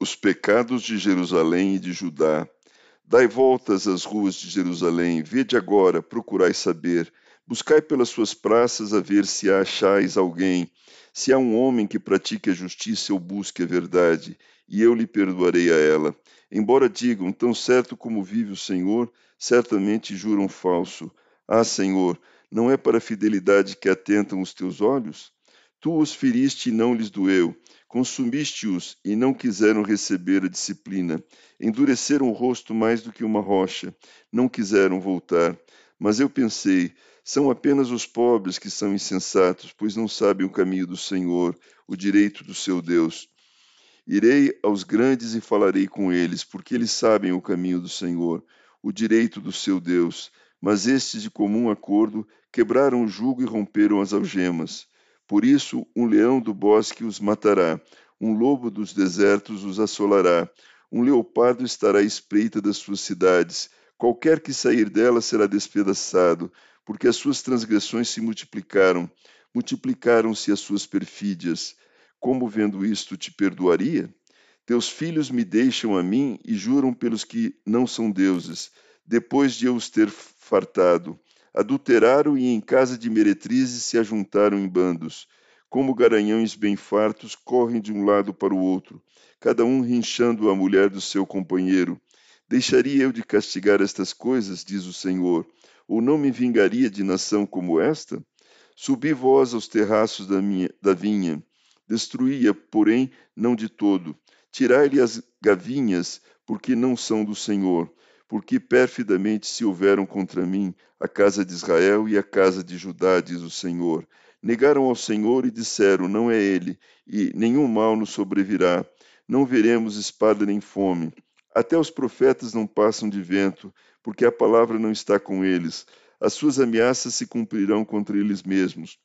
Os pecados de Jerusalém e de Judá. Dai voltas às ruas de Jerusalém, vede agora, procurai saber, buscai pelas suas praças a ver se achais alguém, se há um homem que pratique a justiça ou busque a verdade, e eu lhe perdoarei a ela. Embora digam, tão certo como vive o Senhor, certamente juram falso. Ah, Senhor, não é para a fidelidade que atentam os teus olhos? Tu os feriste e não lhes doeu. Consumiste-os e não quiseram receber a disciplina. Endureceram o rosto mais do que uma rocha. Não quiseram voltar. Mas eu pensei: são apenas os pobres que são insensatos, pois não sabem o caminho do Senhor, o direito do seu Deus. Irei aos grandes e falarei com eles, porque eles sabem o caminho do Senhor, o direito do seu Deus. Mas estes, de comum acordo, quebraram o jugo e romperam as algemas. Por isso, um leão do bosque os matará, um lobo dos desertos os assolará, um leopardo estará à espreita das suas cidades. Qualquer que sair dela será despedaçado, porque as suas transgressões se multiplicaram, multiplicaram-se as suas perfídias. Como vendo isto te perdoaria? Teus filhos me deixam a mim e juram pelos que não são deuses, depois de eu os ter fartado adulteraram e em casa de meretrizes se ajuntaram em bandos. Como garanhões bem fartos, correm de um lado para o outro, cada um rinchando a mulher do seu companheiro. Deixaria eu de castigar estas coisas, diz o Senhor, ou não me vingaria de nação como esta? Subi vós aos terraços da, minha, da vinha, destruí-a, porém, não de todo. Tirai-lhe as gavinhas, porque não são do Senhor porque perfidamente se houveram contra mim a casa de Israel e a casa de Judá, diz o Senhor. Negaram ao Senhor e disseram: Não é ele, e nenhum mal nos sobrevirá. Não veremos espada nem fome. Até os profetas não passam de vento, porque a palavra não está com eles. As suas ameaças se cumprirão contra eles mesmos.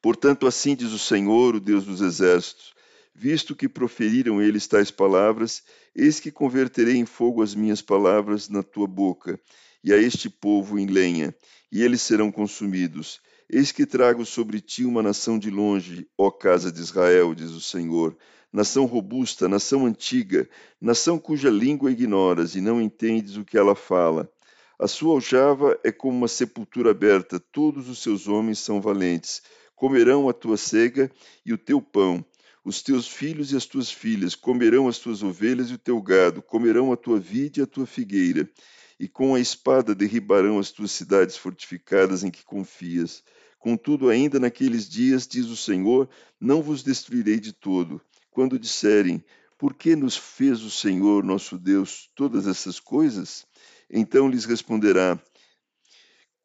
Portanto, assim diz o Senhor, o Deus dos exércitos: visto que proferiram eles tais palavras, eis que converterei em fogo as minhas palavras na tua boca, e a este povo em lenha, e eles serão consumidos. Eis que trago sobre ti uma nação de longe, ó casa de Israel, diz o Senhor, nação robusta, nação antiga, nação cuja língua ignoras e não entendes o que ela fala. A sua aljava é como uma sepultura aberta, todos os seus homens são valentes. Comerão a tua cega e o teu pão, os teus filhos e as tuas filhas comerão as tuas ovelhas e o teu gado, comerão a tua vide e a tua figueira, e com a espada derribarão as tuas cidades fortificadas em que confias. Contudo, ainda naqueles dias, diz o Senhor, não vos destruirei de todo. Quando disserem, por que nos fez o Senhor nosso Deus todas essas coisas? Então lhes responderá: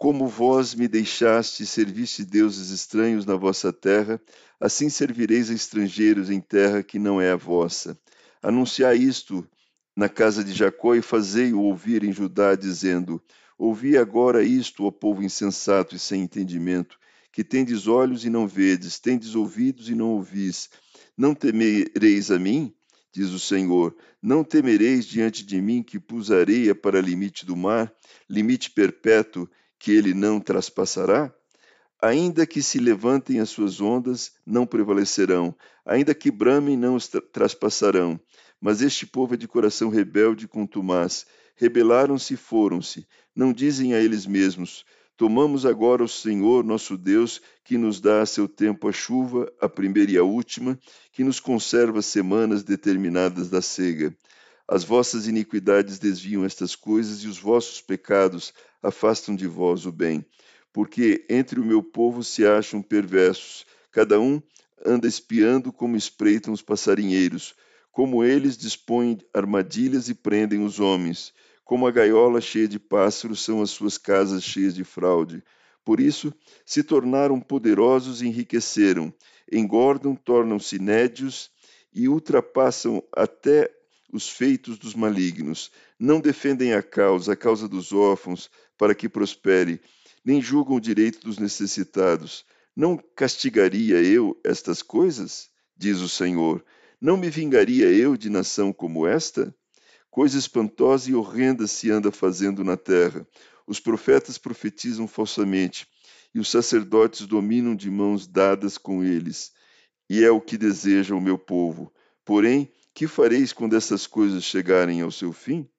como vós me deixaste serviste deuses estranhos na vossa terra, assim servireis a estrangeiros em terra que não é a vossa. Anunciai isto na casa de Jacó e fazei-o ouvir em Judá, dizendo: Ouvi agora isto, ó povo insensato e sem entendimento, que tendes olhos e não vedes, tendes ouvidos e não ouvis. Não temereis a mim? Diz o Senhor: Não temereis diante de mim que pus areia para limite do mar, limite perpétuo, que ele não traspassará? Ainda que se levantem as suas ondas, não prevalecerão, ainda que bramem, não os traspassarão. Mas este povo é de coração rebelde e contumaz. Rebelaram-se e foram-se. Não dizem a eles mesmos: Tomamos agora o Senhor nosso Deus, que nos dá a seu tempo a chuva, a primeira e a última, que nos conserva semanas determinadas da cega. As vossas iniquidades desviam estas coisas e os vossos pecados afastam de vós o bem. Porque entre o meu povo se acham perversos, cada um anda espiando como espreitam os passarinheiros, como eles dispõem armadilhas e prendem os homens, como a gaiola cheia de pássaros são as suas casas cheias de fraude. Por isso, se tornaram poderosos e enriqueceram, engordam, tornam-se nédios e ultrapassam até os feitos dos malignos, não defendem a causa, a causa dos órfãos, para que prospere, nem julgam o direito dos necessitados. Não castigaria eu estas coisas? Diz o Senhor. Não me vingaria eu de nação como esta? Coisa espantosa e horrenda se anda fazendo na terra. Os profetas profetizam falsamente, e os sacerdotes dominam de mãos dadas com eles. E é o que deseja o meu povo. Porém, que fareis quando essas coisas chegarem ao seu fim?